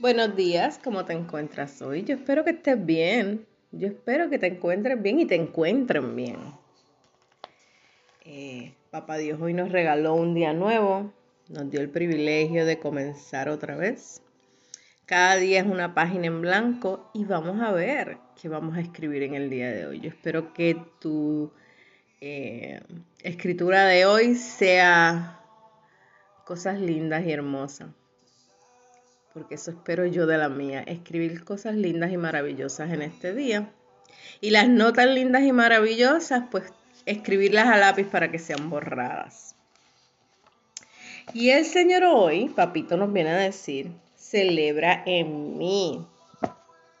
Buenos días, ¿cómo te encuentras hoy? Yo espero que estés bien. Yo espero que te encuentres bien y te encuentren bien. Eh, Papá Dios hoy nos regaló un día nuevo, nos dio el privilegio de comenzar otra vez. Cada día es una página en blanco y vamos a ver qué vamos a escribir en el día de hoy. Yo espero que tu eh, escritura de hoy sea cosas lindas y hermosas porque eso espero yo de la mía, escribir cosas lindas y maravillosas en este día. Y las notas lindas y maravillosas, pues escribirlas a lápiz para que sean borradas. Y el Señor hoy, papito, nos viene a decir, celebra en mí.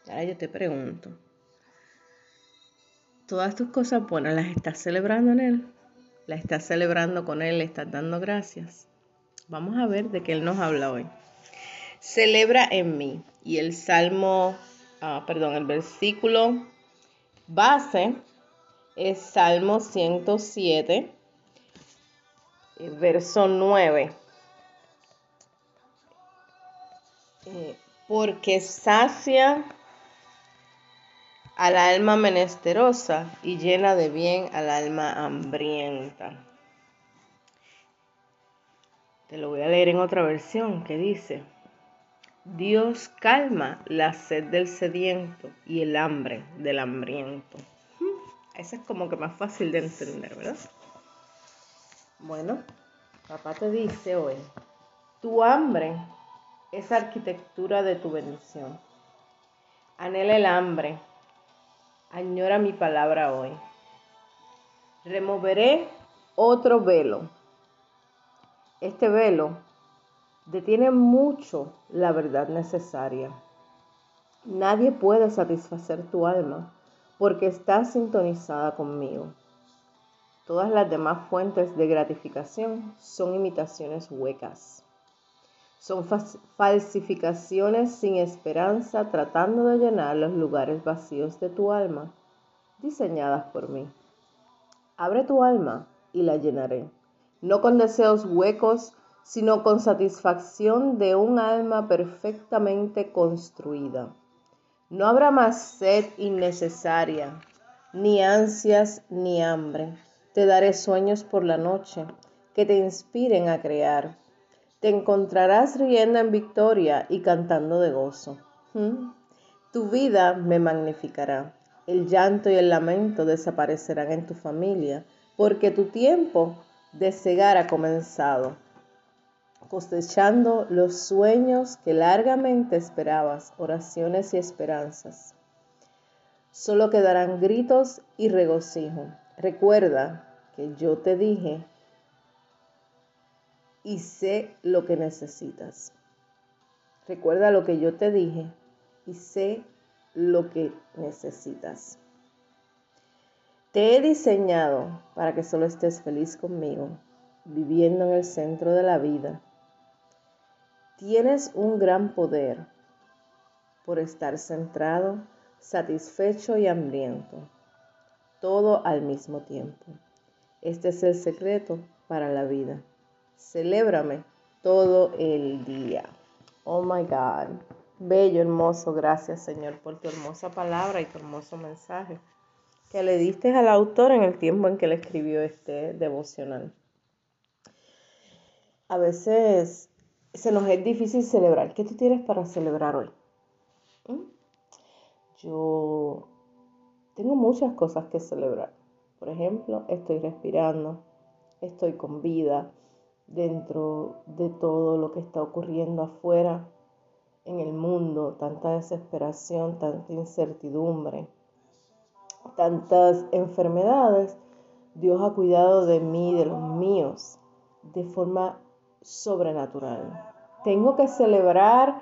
Ahora yo te pregunto, ¿todas tus cosas buenas las estás celebrando en Él? ¿Las estás celebrando con Él? ¿Le estás dando gracias? Vamos a ver de qué Él nos habla hoy celebra en mí. Y el salmo, ah, perdón, el versículo base es Salmo 107, eh, verso 9. Eh, porque sacia al alma menesterosa y llena de bien al alma hambrienta. Te lo voy a leer en otra versión que dice, Dios calma la sed del sediento y el hambre del hambriento. Hmm, Eso es como que más fácil de entender, ¿verdad? Bueno, papá te dice hoy, tu hambre es arquitectura de tu bendición. Anhela el hambre, añora mi palabra hoy. Removeré otro velo. Este velo detiene mucho la verdad necesaria. Nadie puede satisfacer tu alma porque está sintonizada conmigo. Todas las demás fuentes de gratificación son imitaciones huecas. Son falsificaciones sin esperanza tratando de llenar los lugares vacíos de tu alma, diseñadas por mí. Abre tu alma y la llenaré, no con deseos huecos sino con satisfacción de un alma perfectamente construida. No habrá más sed innecesaria, ni ansias ni hambre. Te daré sueños por la noche que te inspiren a crear. Te encontrarás riendo en victoria y cantando de gozo. ¿Mm? Tu vida me magnificará. El llanto y el lamento desaparecerán en tu familia, porque tu tiempo de cegar ha comenzado cosechando los sueños que largamente esperabas, oraciones y esperanzas. Solo quedarán gritos y regocijo. Recuerda que yo te dije y sé lo que necesitas. Recuerda lo que yo te dije y sé lo que necesitas. Te he diseñado para que solo estés feliz conmigo, viviendo en el centro de la vida Tienes un gran poder por estar centrado, satisfecho y hambriento, todo al mismo tiempo. Este es el secreto para la vida. Celébrame todo el día. Oh my God. Bello, hermoso. Gracias, Señor, por tu hermosa palabra y tu hermoso mensaje que le diste al autor en el tiempo en que le escribió este devocional. A veces se nos es difícil celebrar. ¿Qué tú tienes para celebrar hoy? ¿Mm? Yo tengo muchas cosas que celebrar. Por ejemplo, estoy respirando, estoy con vida dentro de todo lo que está ocurriendo afuera en el mundo, tanta desesperación, tanta incertidumbre, tantas enfermedades. Dios ha cuidado de mí, de los míos, de forma sobrenatural. Tengo que celebrar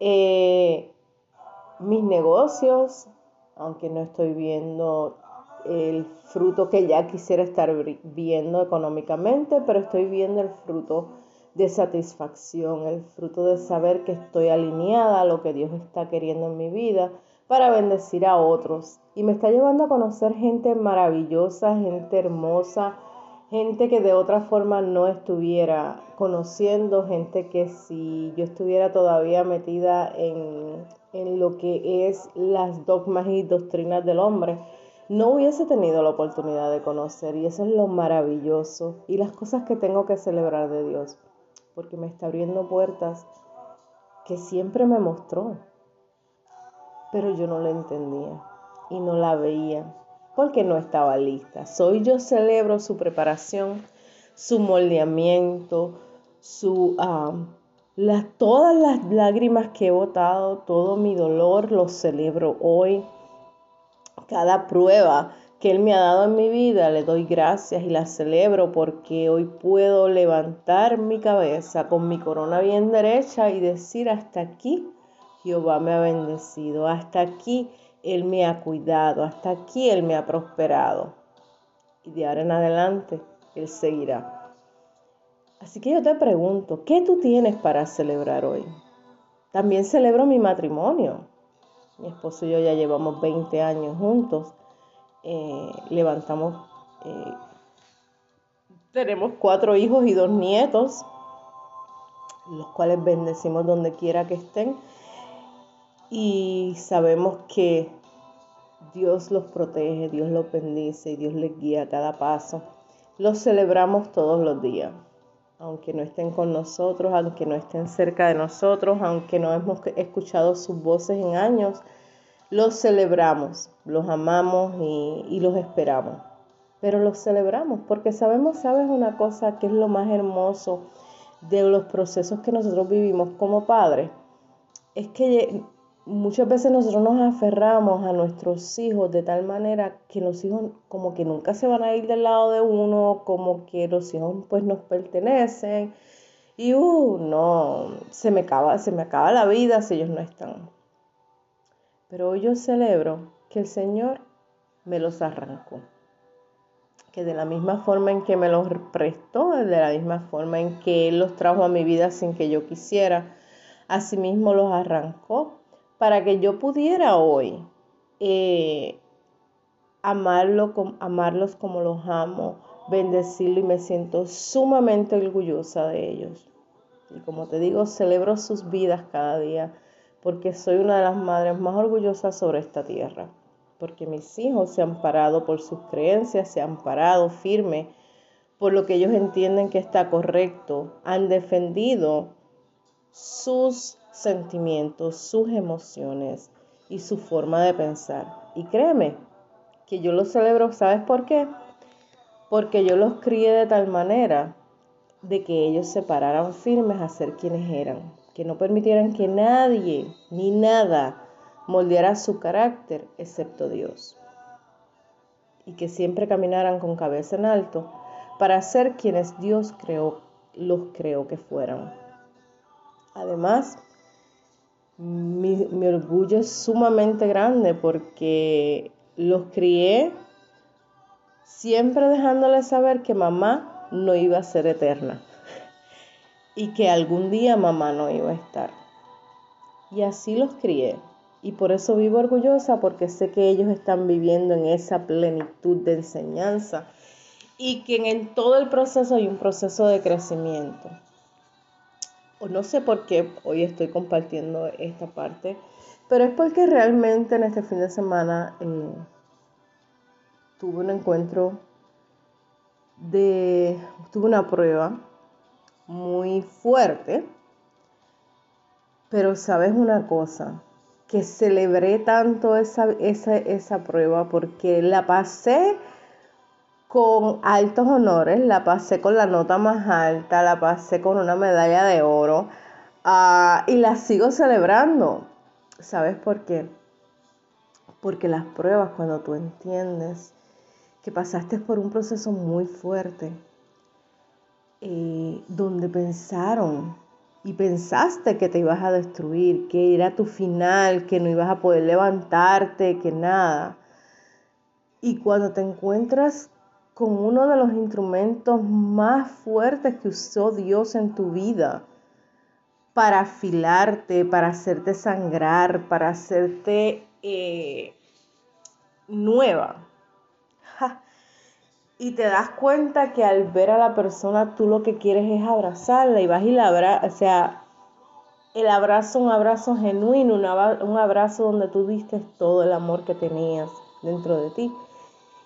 eh, mis negocios, aunque no estoy viendo el fruto que ya quisiera estar viendo económicamente, pero estoy viendo el fruto de satisfacción, el fruto de saber que estoy alineada a lo que Dios está queriendo en mi vida para bendecir a otros. Y me está llevando a conocer gente maravillosa, gente hermosa, gente que de otra forma no estuviera conociendo, gente que si yo estuviera todavía metida en, en lo que es las dogmas y doctrinas del hombre, no hubiese tenido la oportunidad de conocer. Y eso es lo maravilloso y las cosas que tengo que celebrar de Dios, porque me está abriendo puertas que siempre me mostró, pero yo no la entendía y no la veía porque no estaba lista. Soy yo celebro su preparación, su moldeamiento, su, todas las lágrimas que he botado, todo mi dolor lo celebro hoy. Cada prueba que Él me ha dado en mi vida, le doy gracias y la celebro porque hoy puedo levantar mi cabeza con mi corona bien derecha y decir hasta aquí Jehová me ha bendecido, hasta aquí él me ha cuidado, hasta aquí Él me ha prosperado. Y de ahora en adelante Él seguirá. Así que yo te pregunto, ¿qué tú tienes para celebrar hoy? También celebro mi matrimonio. Mi esposo y yo ya llevamos 20 años juntos. Eh, levantamos, eh, tenemos cuatro hijos y dos nietos, los cuales bendecimos donde quiera que estén y sabemos que Dios los protege, Dios los bendice y Dios les guía a cada paso. Los celebramos todos los días, aunque no estén con nosotros, aunque no estén cerca de nosotros, aunque no hemos escuchado sus voces en años, los celebramos, los amamos y, y los esperamos. Pero los celebramos porque sabemos, sabes una cosa que es lo más hermoso de los procesos que nosotros vivimos como padres, es que muchas veces nosotros nos aferramos a nuestros hijos de tal manera que los hijos como que nunca se van a ir del lado de uno, como que los hijos pues nos pertenecen. Y uh, no, se me acaba, se me la vida si ellos no están. Pero hoy yo celebro que el Señor me los arrancó. Que de la misma forma en que me los prestó, de la misma forma en que Él los trajo a mi vida sin que yo quisiera, asimismo los arrancó para que yo pudiera hoy eh, amarlo, amarlos como los amo, bendecirlo y me siento sumamente orgullosa de ellos. Y como te digo, celebro sus vidas cada día porque soy una de las madres más orgullosas sobre esta tierra, porque mis hijos se han parado por sus creencias, se han parado firme por lo que ellos entienden que está correcto, han defendido sus sentimientos, sus emociones y su forma de pensar. Y créeme que yo los celebro, ¿sabes por qué? Porque yo los crié de tal manera de que ellos se pararan firmes a ser quienes eran, que no permitieran que nadie ni nada moldeara su carácter excepto Dios. Y que siempre caminaran con cabeza en alto para ser quienes Dios creó, los creó que fueran. Además, mi, orgullo es sumamente grande porque los crié siempre dejándoles saber que mamá no iba a ser eterna y que algún día mamá no iba a estar. Y así los crié. Y por eso vivo orgullosa porque sé que ellos están viviendo en esa plenitud de enseñanza y que en todo el proceso hay un proceso de crecimiento no sé por qué hoy estoy compartiendo esta parte, pero es porque realmente en este fin de semana eh, tuve un encuentro de, tuve una prueba muy fuerte, pero sabes una cosa, que celebré tanto esa, esa, esa prueba porque la pasé con altos honores, la pasé con la nota más alta, la pasé con una medalla de oro ah, y la sigo celebrando. ¿Sabes por qué? Porque las pruebas, cuando tú entiendes que pasaste por un proceso muy fuerte, eh, donde pensaron y pensaste que te ibas a destruir, que era tu final, que no ibas a poder levantarte, que nada. Y cuando te encuentras con uno de los instrumentos más fuertes que usó Dios en tu vida para afilarte, para hacerte sangrar, para hacerte eh, nueva. y te das cuenta que al ver a la persona tú lo que quieres es abrazarla y vas y la abrazas, o sea, el abrazo, un abrazo genuino, un abrazo donde tú diste todo el amor que tenías dentro de ti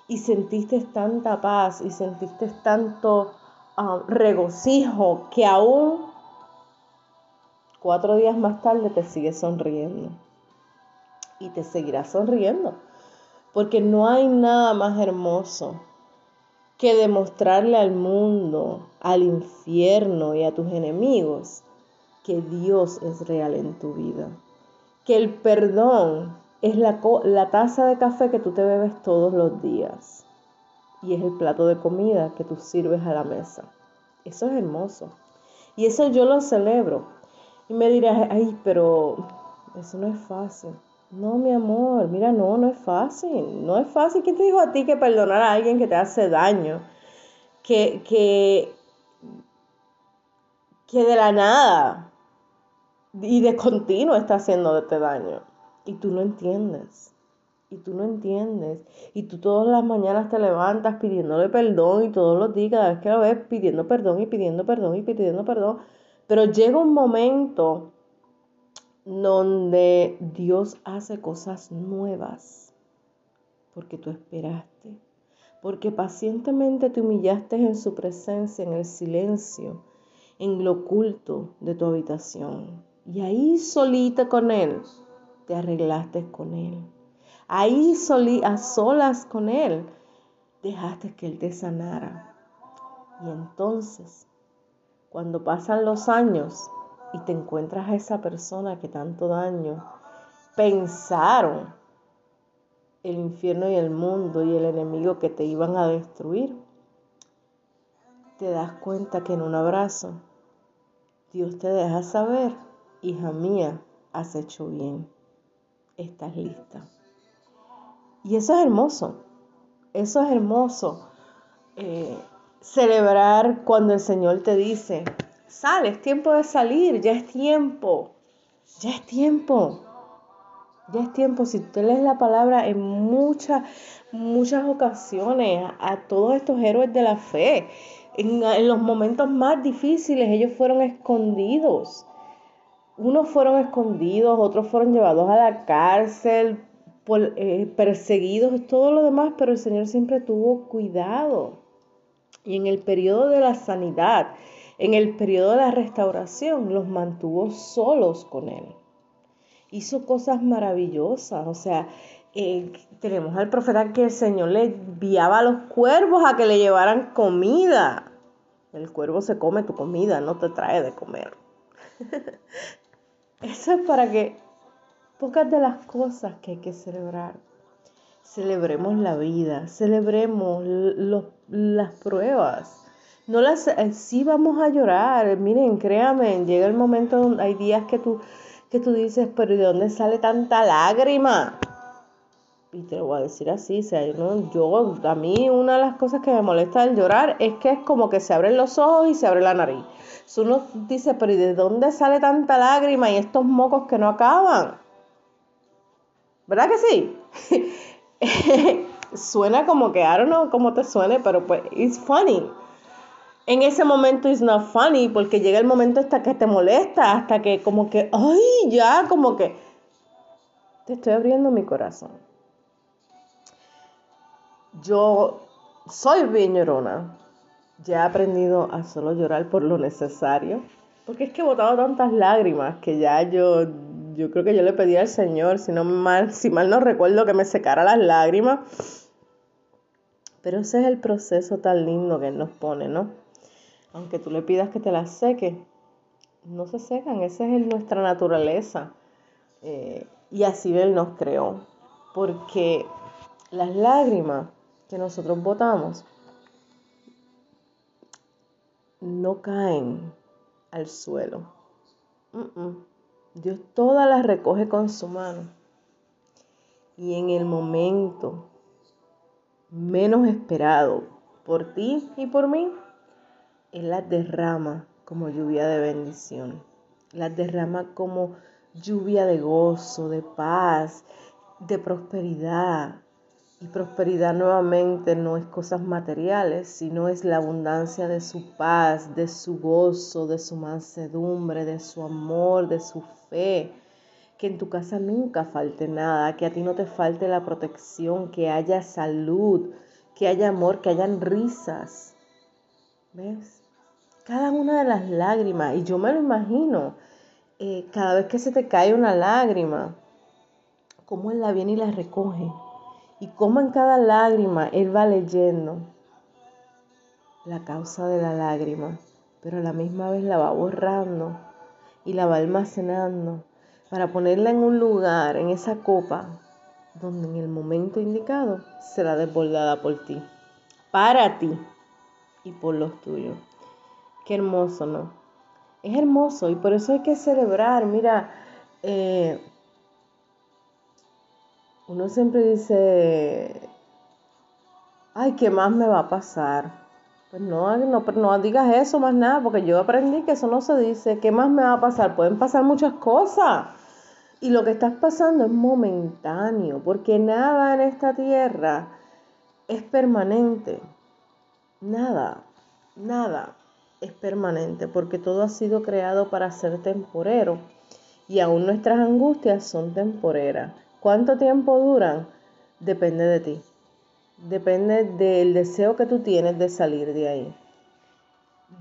y sentiste tanta paz y sentiste tanto ah, regocijo que aún cuatro días más tarde te sigues sonriendo y te seguirás sonriendo porque no hay nada más hermoso que demostrarle al mundo, al infierno y a tus enemigos que Dios es real en tu vida. Que el perdón es la, la taza de café que tú te bebes todos los días. Y es el plato de comida que tú sirves a la mesa. Eso es hermoso. Y eso yo lo celebro. Y me dirás, ay, pero eso no es fácil. No, mi amor, mira, no, no es fácil. No es fácil. ¿Quién te dijo a ti que perdonar a alguien que te hace daño? Que, que, que de la nada y de continuo está haciendo este daño. Y tú no entiendes. Y tú no entiendes. Y tú todas las mañanas te levantas pidiéndole perdón y todos los días, cada vez que lo ves, pidiendo perdón y pidiendo perdón y pidiendo perdón. Pero llega un momento donde Dios hace cosas nuevas, porque tú esperaste, porque pacientemente te humillaste en su presencia, en el silencio, en lo oculto de tu habitación. Y ahí solita con Él, te arreglaste con Él. Ahí solí, a solas con Él, dejaste que Él te sanara. Y entonces, cuando pasan los años, y te encuentras a esa persona que tanto daño pensaron el infierno y el mundo y el enemigo que te iban a destruir, te das cuenta que en un abrazo Dios te deja saber, hija mía, has hecho bien, estás lista. Y eso es hermoso, eso es hermoso. Eh, celebrar cuando el Señor te dice, Sale, es tiempo de salir, ya es tiempo, ya es tiempo, ya es tiempo. Si tú lees la palabra en muchas, muchas ocasiones a, todos estos héroes de la fe, en, los momentos más difíciles ellos fueron escondidos. Unos fueron escondidos, otros fueron llevados a la cárcel, eh, perseguidos, todo lo demás, pero el Señor siempre tuvo cuidado. Y en el periodo de la sanidad, en el periodo de la restauración los mantuvo solos con él. Hizo cosas maravillosas, o sea, eh, tenemos al profeta que el Señor le enviaba a los cuervos a que le llevaran comida. El cuervo se come tu comida, no te trae de comer. Eso es para que pocas de las cosas que hay que celebrar. Celebremos la vida, celebremos las pruebas, no las, eh, sí vamos a llorar, miren, créanme, llega el momento donde hay días que tú, que tú dices, pero ¿de dónde sale tanta lágrima? Y te lo voy a decir así, o sea, yo, a mí una de las cosas que me molesta al llorar es que es como que se abren los ojos y se abre la nariz. uno dice, pero ¿y de dónde sale tanta lágrima y estos mocos que no acaban? ¿Verdad que sí? Suena como que, I don't know cómo te suene, pero pues, it's funny en ese momento es not funny porque llega el momento hasta que te molesta, hasta que como que, ay, ya, como que te estoy abriendo mi corazón. Yo soy bien llorona. Ya he aprendido a solo llorar por lo necesario. Porque es que he botado tantas lágrimas que ya yo, yo creo que yo le pedí al Señor, si, no mal, si mal no recuerdo, que me secara las lágrimas. Pero ese es el proceso tan lindo que Él nos pone, ¿no? aunque tú le pidas que te las seque, no se secan, esa es nuestra naturaleza. Eh, y así Él nos creó, porque las lágrimas que nosotros botamos no caen al suelo. Dios todas las recoge con su mano. Y en el momento menos esperado por ti y por mí, él las derrama como lluvia de bendición. Las derrama como lluvia de gozo, de paz, de prosperidad. Y prosperidad nuevamente no es cosas materiales, sino es la abundancia de su paz, de su gozo, de su mansedumbre, de su amor, de su fe. Que en tu casa nunca falte nada, que a ti no te falte la protección, que haya salud, que haya amor, que hayan risas. ¿Ves? Cada una de las lágrimas, y yo me lo imagino, eh, cada vez que se te cae una lágrima, cómo Él la viene y la recoge. Y cómo en cada lágrima Él va leyendo la causa de la lágrima, pero a la misma vez la va borrando y la va almacenando para ponerla en un lugar, en esa copa, donde en el momento indicado será desbordada por ti, para ti y por los tuyos. Qué hermoso, ¿no? Es hermoso y por eso hay que celebrar. Mira, eh, uno siempre dice, ay, ¿qué más me va a pasar? Pues no, no, no digas eso más nada, porque yo aprendí que eso no se dice, ¿qué más me va a pasar? Pueden pasar muchas cosas. Y lo que estás pasando es momentáneo, porque nada en esta tierra es permanente. Nada, nada es permanente, porque todo ha sido creado para ser temporero. Y aún nuestras angustias son temporeras. ¿Cuánto tiempo duran? Depende de ti. Depende del deseo que tú tienes de salir de ahí.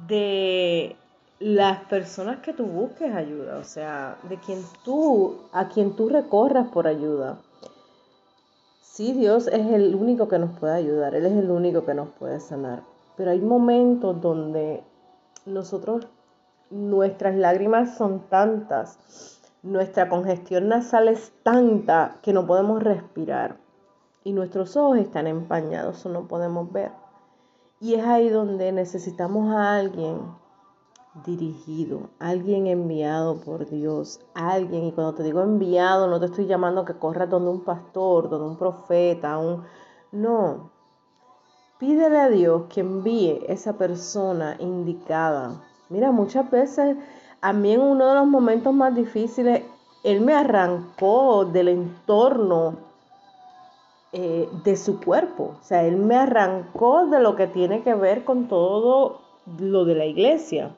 De las personas que tú busques ayuda, o sea, de quien tú, a quien tú recorras por ayuda. Sí, Dios es el único que nos puede ayudar, Él es el único que nos puede sanar. Pero hay momentos donde nosotros, nuestras lágrimas son tantas nuestra congestión nasal es tanta que no podemos respirar y nuestros ojos están empañados o no podemos ver. Y es ahí donde necesitamos a alguien dirigido, alguien enviado por Dios, alguien, y cuando te digo enviado, no te estoy llamando que corras donde un pastor, donde un profeta, un... No, pídele a Dios que envíe esa persona indicada. Mira, muchas veces a mí en uno de los momentos más difíciles, Él me arrancó del entorno eh, de su cuerpo. O sea, Él me arrancó de lo que tiene que ver con todo lo de la iglesia.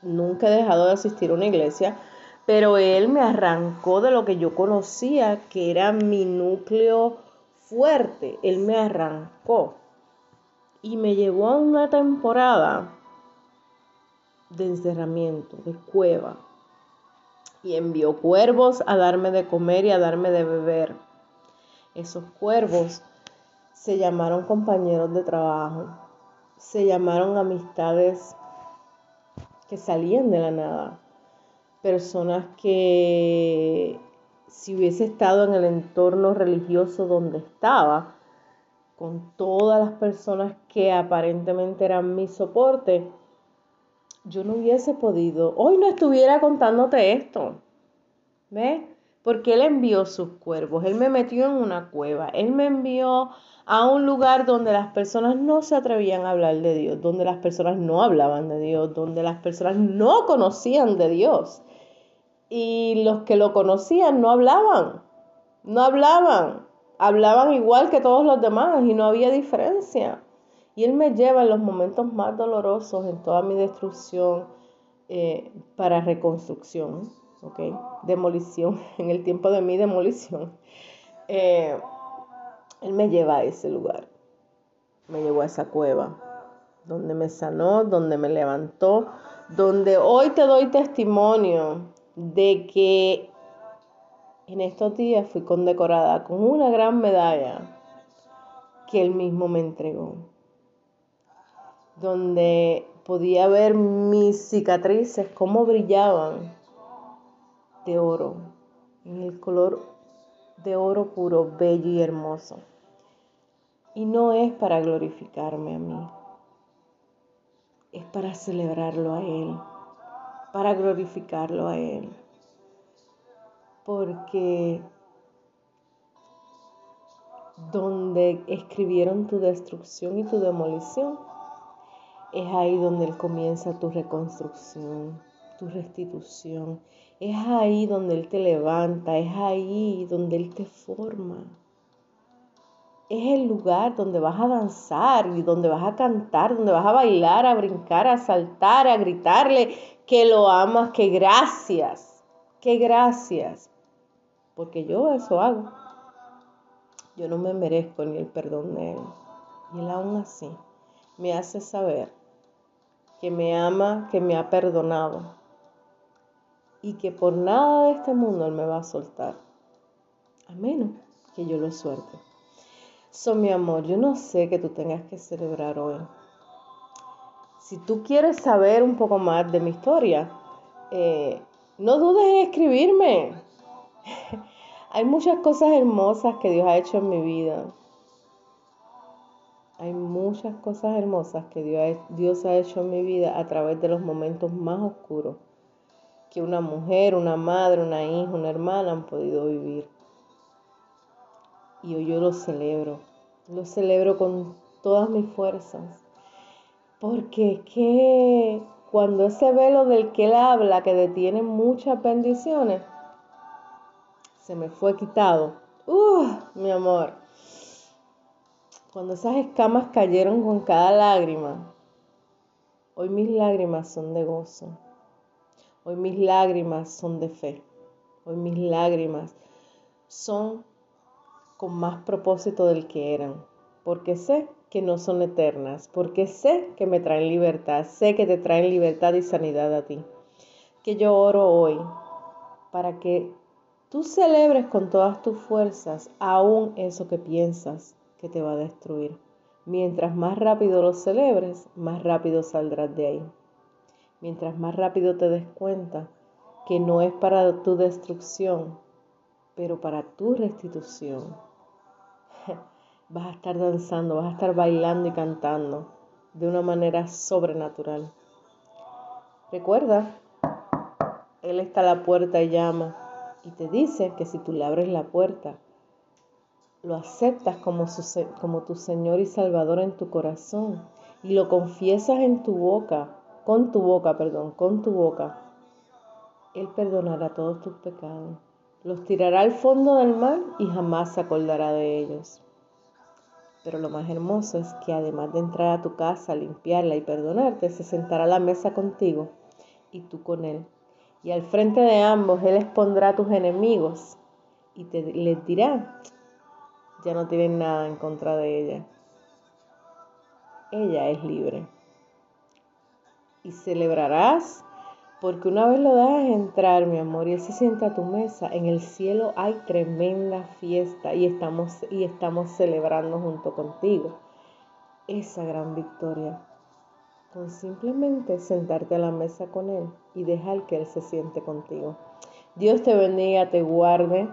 Nunca he dejado de asistir a una iglesia, pero Él me arrancó de lo que yo conocía, que era mi núcleo fuerte. Él me arrancó y me llevó a una temporada de encerramiento, de cueva. Y envió cuervos a darme de comer y a darme de beber. Esos cuervos se llamaron compañeros de trabajo, se llamaron amistades que salían de la nada, personas que si hubiese estado en el entorno religioso donde estaba, con todas las personas que aparentemente eran mi soporte, yo no hubiese podido, hoy no estuviera contándote esto. ¿Ves? Porque Él envió sus cuervos, Él me metió en una cueva, Él me envió a un lugar donde las personas no se atrevían a hablar de Dios, donde las personas no hablaban de Dios, donde las personas no conocían de Dios. Y los que lo conocían no hablaban, no hablaban, hablaban igual que todos los demás y no había diferencia. Y Él me lleva en los momentos más dolorosos, en toda mi destrucción, eh, para reconstrucción, ¿ok? Demolición, en el tiempo de mi demolición. Eh, él me lleva a ese lugar, me llevó a esa cueva, donde me sanó, donde me levantó, donde hoy te doy testimonio de que en estos días fui condecorada con una gran medalla que él mismo me entregó donde podía ver mis cicatrices, cómo brillaban de oro, en el color de oro puro, bello y hermoso. Y no es para glorificarme a mí, es para celebrarlo a Él, para glorificarlo a Él. Porque donde escribieron tu destrucción y tu demolición, es ahí donde Él comienza tu reconstrucción, tu restitución. Es ahí donde Él te levanta, es ahí donde Él te forma. es el lugar donde vas a danzar y donde vas a cantar, donde vas a bailar, a brincar, a saltar, a gritarle que lo amas, que gracias, que gracias. Porque yo eso hago. Yo no me merezco ni el perdón de Él. Y Él aún así me hace saber que me ama, que me ha perdonado y que por nada de este mundo Él me va a soltar. A menos que yo lo suelte. So, mi amor, yo no sé que tú tengas que celebrar hoy. Si tú quieres saber un poco más de mi historia, eh, no dudes en escribirme. Hay muchas cosas hermosas que Dios ha hecho en mi vida. Hay muchas cosas hermosas que Dios, ha hecho en mi vida a través de los momentos más oscuros que una mujer, una madre, una hija, una hermana han podido vivir. Y hoy yo lo celebro. Lo celebro con todas mis fuerzas. Porque es que cuando ese velo del que él habla, que detiene muchas bendiciones, se me fue quitado. ¡Uh, mi amor! Cuando esas escamas cayeron con cada lágrima, hoy mis lágrimas son de gozo. Hoy mis lágrimas son de fe. Hoy mis lágrimas son con más propósito del que eran. Porque sé que no son eternas. Porque sé que me traen libertad. Sé que te traen libertad y sanidad a ti. Que yo oro hoy para que tú celebres con todas tus fuerzas aún eso que piensas que te va a destruir. Mientras más rápido lo celebres, más rápido saldrás de ahí. Mientras más rápido te des cuenta que no es para tu destrucción, pero para tu restitución. Vas a estar danzando, vas a estar bailando y cantando de una manera sobrenatural. Recuerda, Él está a la puerta y llama y te dice que si tú le abres la puerta, lo aceptas como, como tu Señor y Salvador en tu corazón y lo confiesas en tu boca, con tu boca, perdón, con tu boca, Él perdonará todos tus pecados, los tirará al fondo del mar y jamás se acordará de ellos. Pero lo más hermoso es que además de entrar a tu casa, limpiarla y perdonarte, se sentará a la mesa contigo y tú con Él y al frente de ambos Él expondrá a tus enemigos y te, les dirá, ya no tienen nada en contra de ella. Ella es libre. Y celebrarás porque una vez lo dejas entrar, mi amor, y Él se sienta a tu mesa, en el cielo hay tremenda fiesta y estamos, y estamos celebrando junto contigo esa gran victoria con simplemente sentarte a la mesa con Él y dejar que Él se siente contigo. Dios te bendiga, te guarde.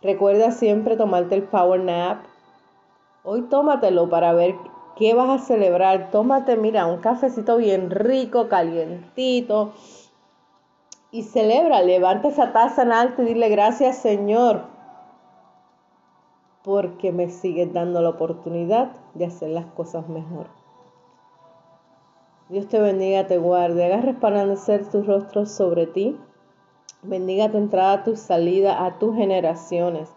Recuerda siempre tomarte el Power Nap. Hoy tómatelo para ver qué vas a celebrar. Tómate, mira, un cafecito bien rico, calientito. Y celebra, levanta esa taza en alto y dile gracias Señor, porque me sigues dando la oportunidad de hacer las cosas mejor. Dios te bendiga, te guarde, haga resplandecer tus rostros sobre ti, bendiga tu entrada, tu salida, a tus generaciones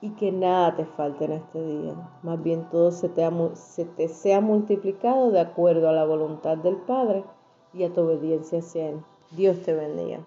y que nada te falte en este día. Más bien todo se te, se te sea multiplicado de acuerdo a la voluntad del Padre y a tu obediencia hacia Él. Dios te bendiga.